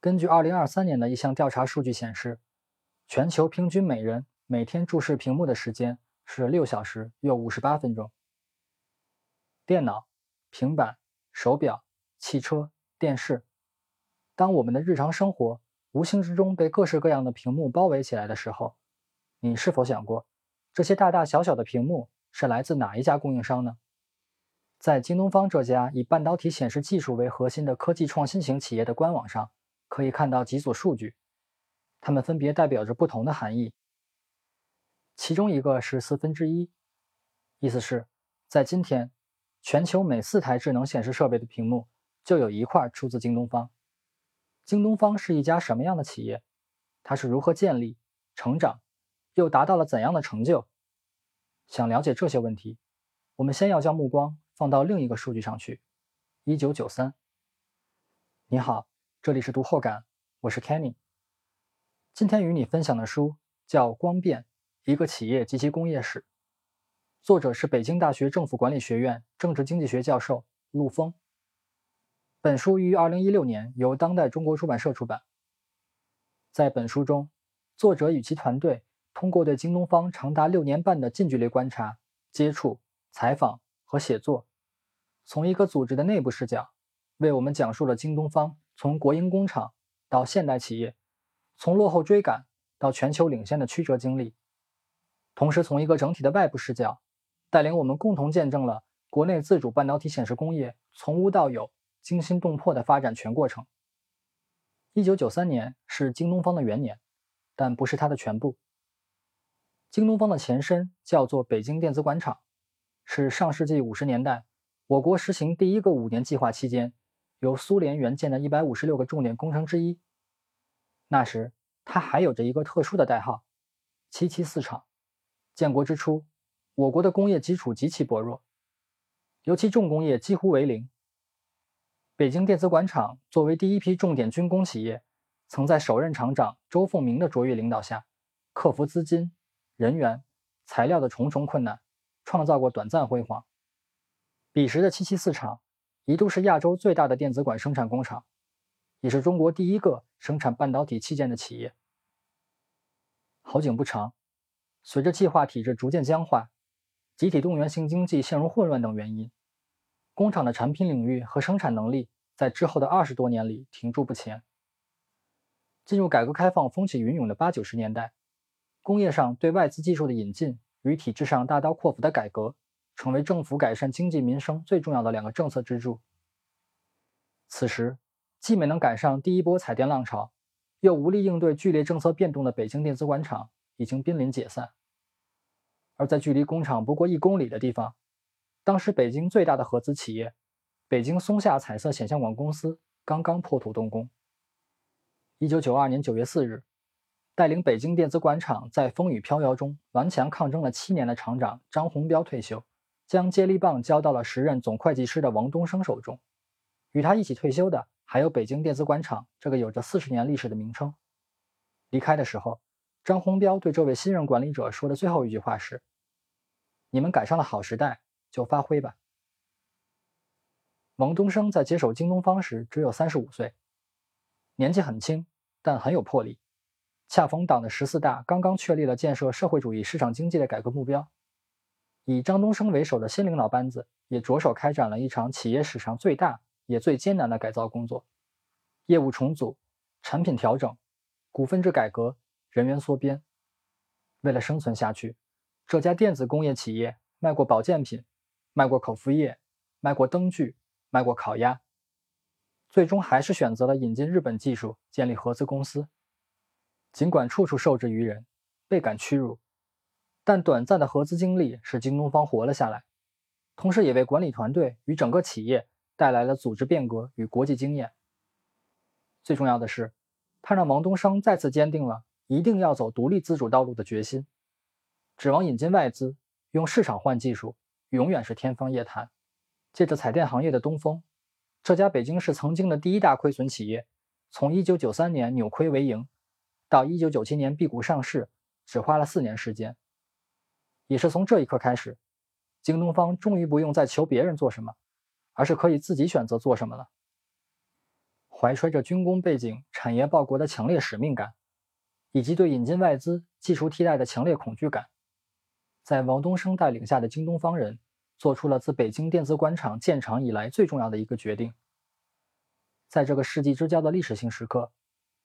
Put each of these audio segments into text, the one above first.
根据2023年的一项调查数据显示，全球平均每人每天注视屏幕的时间是六小时又五十八分钟。电脑、平板、手表、汽车、电视，当我们的日常生活无形之中被各式各样的屏幕包围起来的时候，你是否想过，这些大大小小的屏幕是来自哪一家供应商呢？在京东方这家以半导体显示技术为核心的科技创新型企业的官网上，可以看到几组数据，它们分别代表着不同的含义。其中一个是四分之一，意思是，在今天。全球每四台智能显示设备的屏幕就有一块出自京东方。京东方是一家什么样的企业？它是如何建立、成长，又达到了怎样的成就？想了解这些问题，我们先要将目光放到另一个数据上去。一九九三。你好，这里是读后感，我是 Kenny。今天与你分享的书叫《光变：一个企业及其工业史》。作者是北京大学政府管理学院政治经济学教授陆峰。本书于二零一六年由当代中国出版社出版。在本书中，作者与其团队通过对京东方长达六年半的近距离观察、接触、采访和写作，从一个组织的内部视角，为我们讲述了京东方从国营工厂到现代企业，从落后追赶到全球领先的曲折经历，同时从一个整体的外部视角。带领我们共同见证了国内自主半导体显示工业从无到有、惊心动魄的发展全过程。一九九三年是京东方的元年，但不是它的全部。京东方的前身叫做北京电子管厂，是上世纪五十年代我国实行第一个五年计划期间由苏联援建的一百五十六个重点工程之一。那时，它还有着一个特殊的代号“七七四厂”。建国之初。我国的工业基础极其薄弱，尤其重工业几乎为零。北京电子管厂作为第一批重点军工企业，曾在首任厂长周凤鸣的卓越领导下，克服资金、人员、材料的重重困难，创造过短暂辉煌。彼时的七七四厂一度是亚洲最大的电子管生产工厂，也是中国第一个生产半导体器件的企业。好景不长，随着计划体制逐渐僵化。集体动员性经济陷入混乱等原因，工厂的产品领域和生产能力在之后的二十多年里停驻不前。进入改革开放风起云涌的八九十年代，工业上对外资技术的引进与体制上大刀阔斧的改革，成为政府改善经济民生最重要的两个政策支柱。此时，既没能赶上第一波彩电浪潮，又无力应对剧烈政策变动的北京电子管厂，已经濒临解散。而在距离工厂不过一公里的地方，当时北京最大的合资企业——北京松下彩色显像管公司刚刚破土动工。一九九二年九月四日，带领北京电子管厂在风雨飘摇中顽强抗争了七年的厂长张洪彪退休，将接力棒交到了时任总会计师的王东升手中。与他一起退休的还有北京电子管厂这个有着四十年历史的名称。离开的时候，张洪彪对这位新任管理者说的最后一句话是。你们赶上了好时代，就发挥吧。王东升在接手京东方时只有三十五岁，年纪很轻，但很有魄力。恰逢党的十四大刚刚确立了建设社会主义市场经济的改革目标，以张东升为首的新领导班子也着手开展了一场企业史上最大也最艰难的改造工作：业务重组、产品调整、股份制改革、人员缩编。为了生存下去。这家电子工业企业卖过保健品，卖过口服液，卖过灯具，卖过烤鸭，最终还是选择了引进日本技术，建立合资公司。尽管处处受制于人，倍感屈辱，但短暂的合资经历使京东方活了下来，同时也为管理团队与整个企业带来了组织变革与国际经验。最重要的是，他让王东升再次坚定了一定要走独立自主道路的决心。指望引进外资，用市场换技术，永远是天方夜谭。借着彩电行业的东风，这家北京市曾经的第一大亏损企业，从1993年扭亏为盈，到1997年闭股上市，只花了四年时间。也是从这一刻开始，京东方终于不用再求别人做什么，而是可以自己选择做什么了。怀揣着军工背景、产业报国的强烈使命感，以及对引进外资、技术替代的强烈恐惧感，在王东升带领下的京东方人做出了自北京电子管厂建厂以来最重要的一个决定。在这个世纪之交的历史性时刻，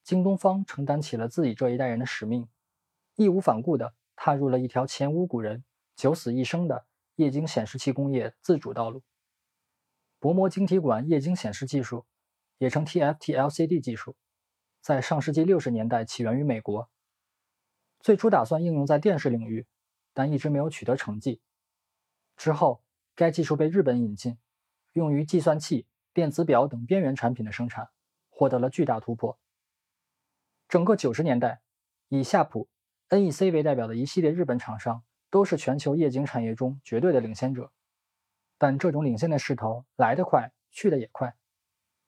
京东方承担起了自己这一代人的使命，义无反顾地踏入了一条前无古人、九死一生的液晶显示器工业自主道路。薄膜晶体管液晶显示技术，也称 TFT-LCD 技术，在上世纪六十年代起源于美国，最初打算应用在电视领域，但一直没有取得成绩。之后，该技术被日本引进，用于计算器、电子表等边缘产品的生产，获得了巨大突破。整个九十年代，以夏普、NEC 为代表的一系列日本厂商，都是全球液晶产业中绝对的领先者。但这种领先的势头来得快，去得也快。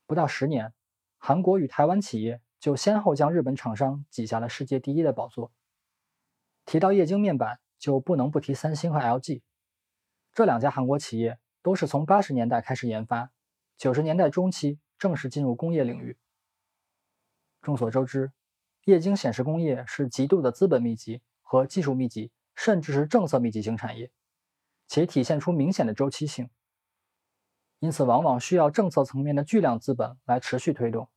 不到十年，韩国与台湾企业就先后将日本厂商挤下了世界第一的宝座。提到液晶面板，就不能不提三星和 LG。这两家韩国企业都是从八十年代开始研发，九十年代中期正式进入工业领域。众所周知，液晶显示工业是极度的资本密集和技术密集，甚至是政策密集型产业。且体现出明显的周期性，因此往往需要政策层面的巨量资本来持续推动，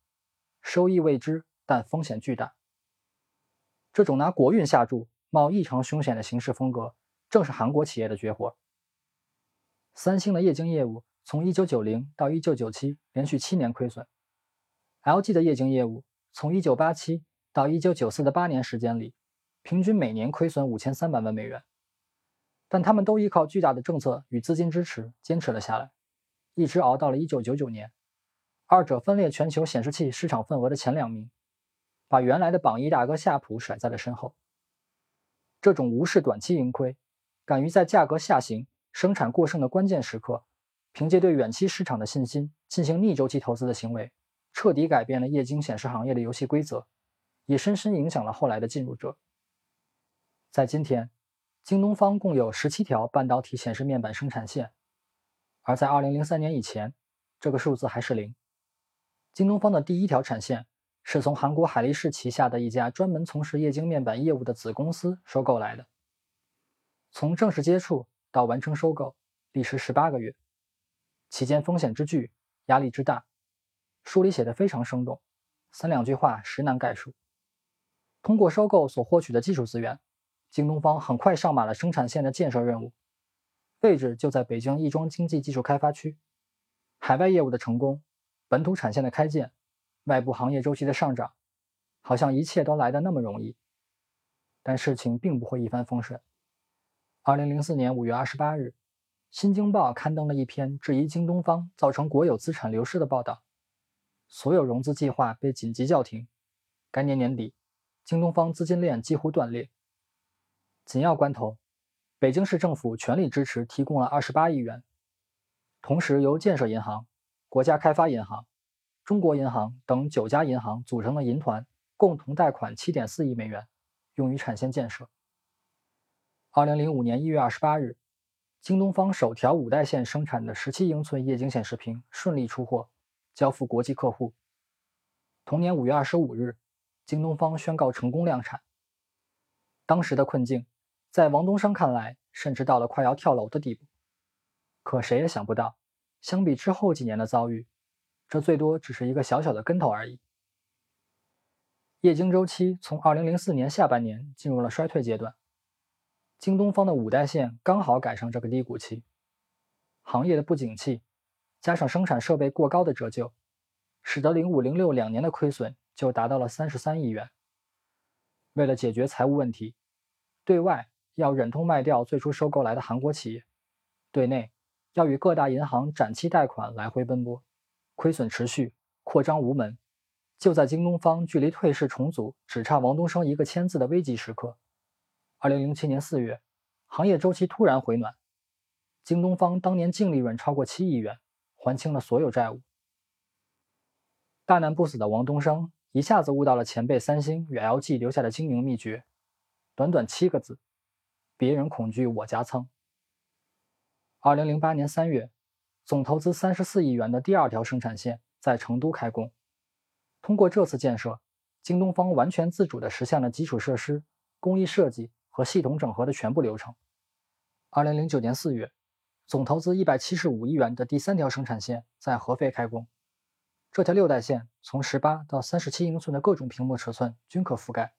收益未知，但风险巨大。这种拿国运下注、冒异常凶险的行事风格，正是韩国企业的绝活。三星的液晶业务从1990到1997连续七年亏损，LG 的液晶业务从1987到1994的八年时间里，平均每年亏损5300万美元。但他们都依靠巨大的政策与资金支持坚持了下来，一直熬到了1999年，二者分列全球显示器市场份额的前两名，把原来的榜一大哥夏普甩在了身后。这种无视短期盈亏，敢于在价格下行、生产过剩的关键时刻，凭借对远期市场的信心进行逆周期投资的行为，彻底改变了液晶显示行业的游戏规则，也深深影响了后来的进入者。在今天。京东方共有十七条半导体显示面板生产线，而在二零零三年以前，这个数字还是零。京东方的第一条产线是从韩国海力士旗下的一家专门从事液晶面板业务的子公司收购来的。从正式接触到完成收购，历时十八个月，期间风险之巨，压力之大，书里写的非常生动，三两句话实难概述。通过收购所获取的技术资源。京东方很快上马了生产线的建设任务，位置就在北京亦庄经济技术开发区。海外业务的成功，本土产线的开建，外部行业周期的上涨，好像一切都来得那么容易。但事情并不会一帆风顺。二零零四年五月二十八日，《新京报》刊登了一篇质疑京东方造成国有资产流失的报道，所有融资计划被紧急叫停。该年年底，京东方资金链几乎断裂。紧要关头，北京市政府全力支持，提供了二十八亿元，同时由建设银行、国家开发银行、中国银行等九家银行组成的银团共同贷款七点四亿美元，用于产线建设。二零零五年一月二十八日，京东方首条五代线生产的十七英寸液晶显示屏顺利出货，交付国际客户。同年五月二十五日，京东方宣告成功量产。当时的困境。在王东升看来，甚至到了快要跳楼的地步。可谁也想不到，相比之后几年的遭遇，这最多只是一个小小的跟头而已。液晶周期从2004年下半年进入了衰退阶段，京东方的五代线刚好赶上这个低谷期。行业的不景气，加上生产设备过高的折旧，使得05、06两年的亏损就达到了33亿元。为了解决财务问题，对外。要忍痛卖掉最初收购来的韩国企业，对内要与各大银行展期贷款来回奔波，亏损持续，扩张无门。就在京东方距离退市重组只差王东升一个签字的危急时刻，二零零七年四月，行业周期突然回暖，京东方当年净利润超过七亿元，还清了所有债务。大难不死的王东升一下子悟到了前辈三星与 LG 留下的经营秘诀，短短七个字。别人恐惧，我加仓。二零零八年三月，总投资三十四亿元的第二条生产线在成都开工，通过这次建设，京东方完全自主地实现了基础设施、工艺设计和系统整合的全部流程。二零零九年四月，总投资一百七十五亿元的第三条生产线在合肥开工。这条六代线从十八到三十七英寸的各种屏幕尺寸均可覆盖，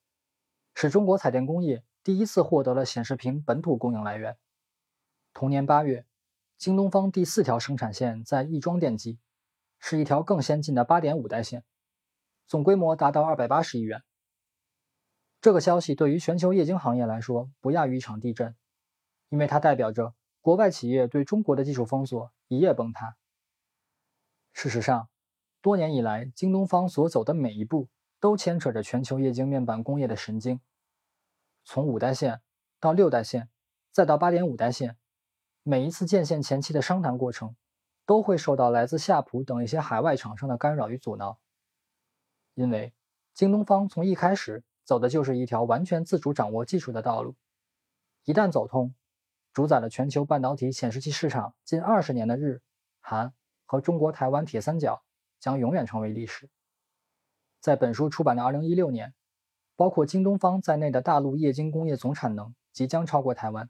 使中国彩电工业第一次获得了显示屏本土供应来源。同年八月，京东方第四条生产线在亦庄奠基，是一条更先进的八点五代线，总规模达到二百八十亿元。这个消息对于全球液晶行业来说不亚于一场地震，因为它代表着国外企业对中国的技术封锁一夜崩塌。事实上，多年以来，京东方所走的每一步都牵扯着全球液晶面板工业的神经。从五代线到六代线，再到八点五代线，每一次建线前期的商谈过程，都会受到来自夏普等一些海外厂商的干扰与阻挠。因为京东方从一开始走的就是一条完全自主掌握技术的道路，一旦走通，主宰了全球半导体显示器市场近二十年的日、韩和中国台湾铁三角。将永远成为历史。在本书出版的2016年，包括京东方在内的大陆液晶工业总产能即将超过台湾。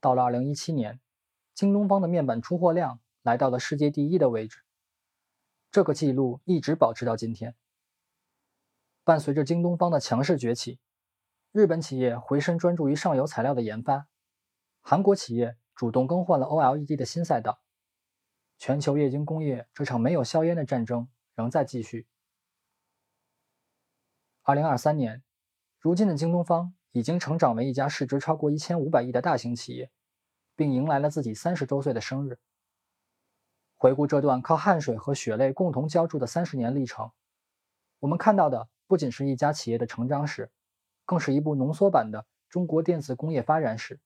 到了2017年，京东方的面板出货量来到了世界第一的位置，这个记录一直保持到今天。伴随着京东方的强势崛起，日本企业回身专注于上游材料的研发，韩国企业主动更换了 OLED 的新赛道。全球液晶工业这场没有硝烟的战争仍在继续。二零二三年，如今的京东方已经成长为一家市值超过一千五百亿的大型企业，并迎来了自己三十周岁的生日。回顾这段靠汗水和血泪共同浇筑的三十年历程，我们看到的不仅是一家企业的成长史，更是一部浓缩版的中国电子工业发展史。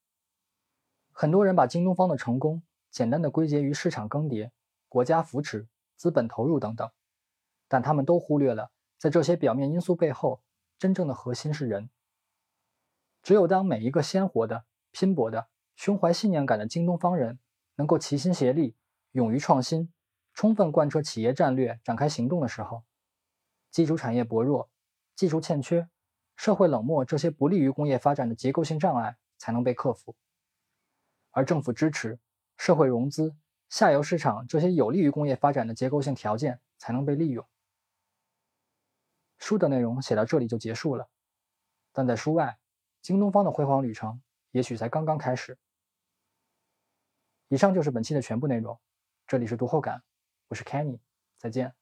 很多人把京东方的成功。简单的归结于市场更迭、国家扶持、资本投入等等，但他们都忽略了，在这些表面因素背后，真正的核心是人。只有当每一个鲜活的、拼搏的、胸怀信念感的京东方人能够齐心协力、勇于创新、充分贯彻企业战略、展开行动的时候，基础产业薄弱、技术欠缺、社会冷漠这些不利于工业发展的结构性障碍才能被克服，而政府支持。社会融资、下游市场这些有利于工业发展的结构性条件才能被利用。书的内容写到这里就结束了，但在书外，京东方的辉煌旅程也许才刚刚开始。以上就是本期的全部内容，这里是读后感，我是 Kenny，再见。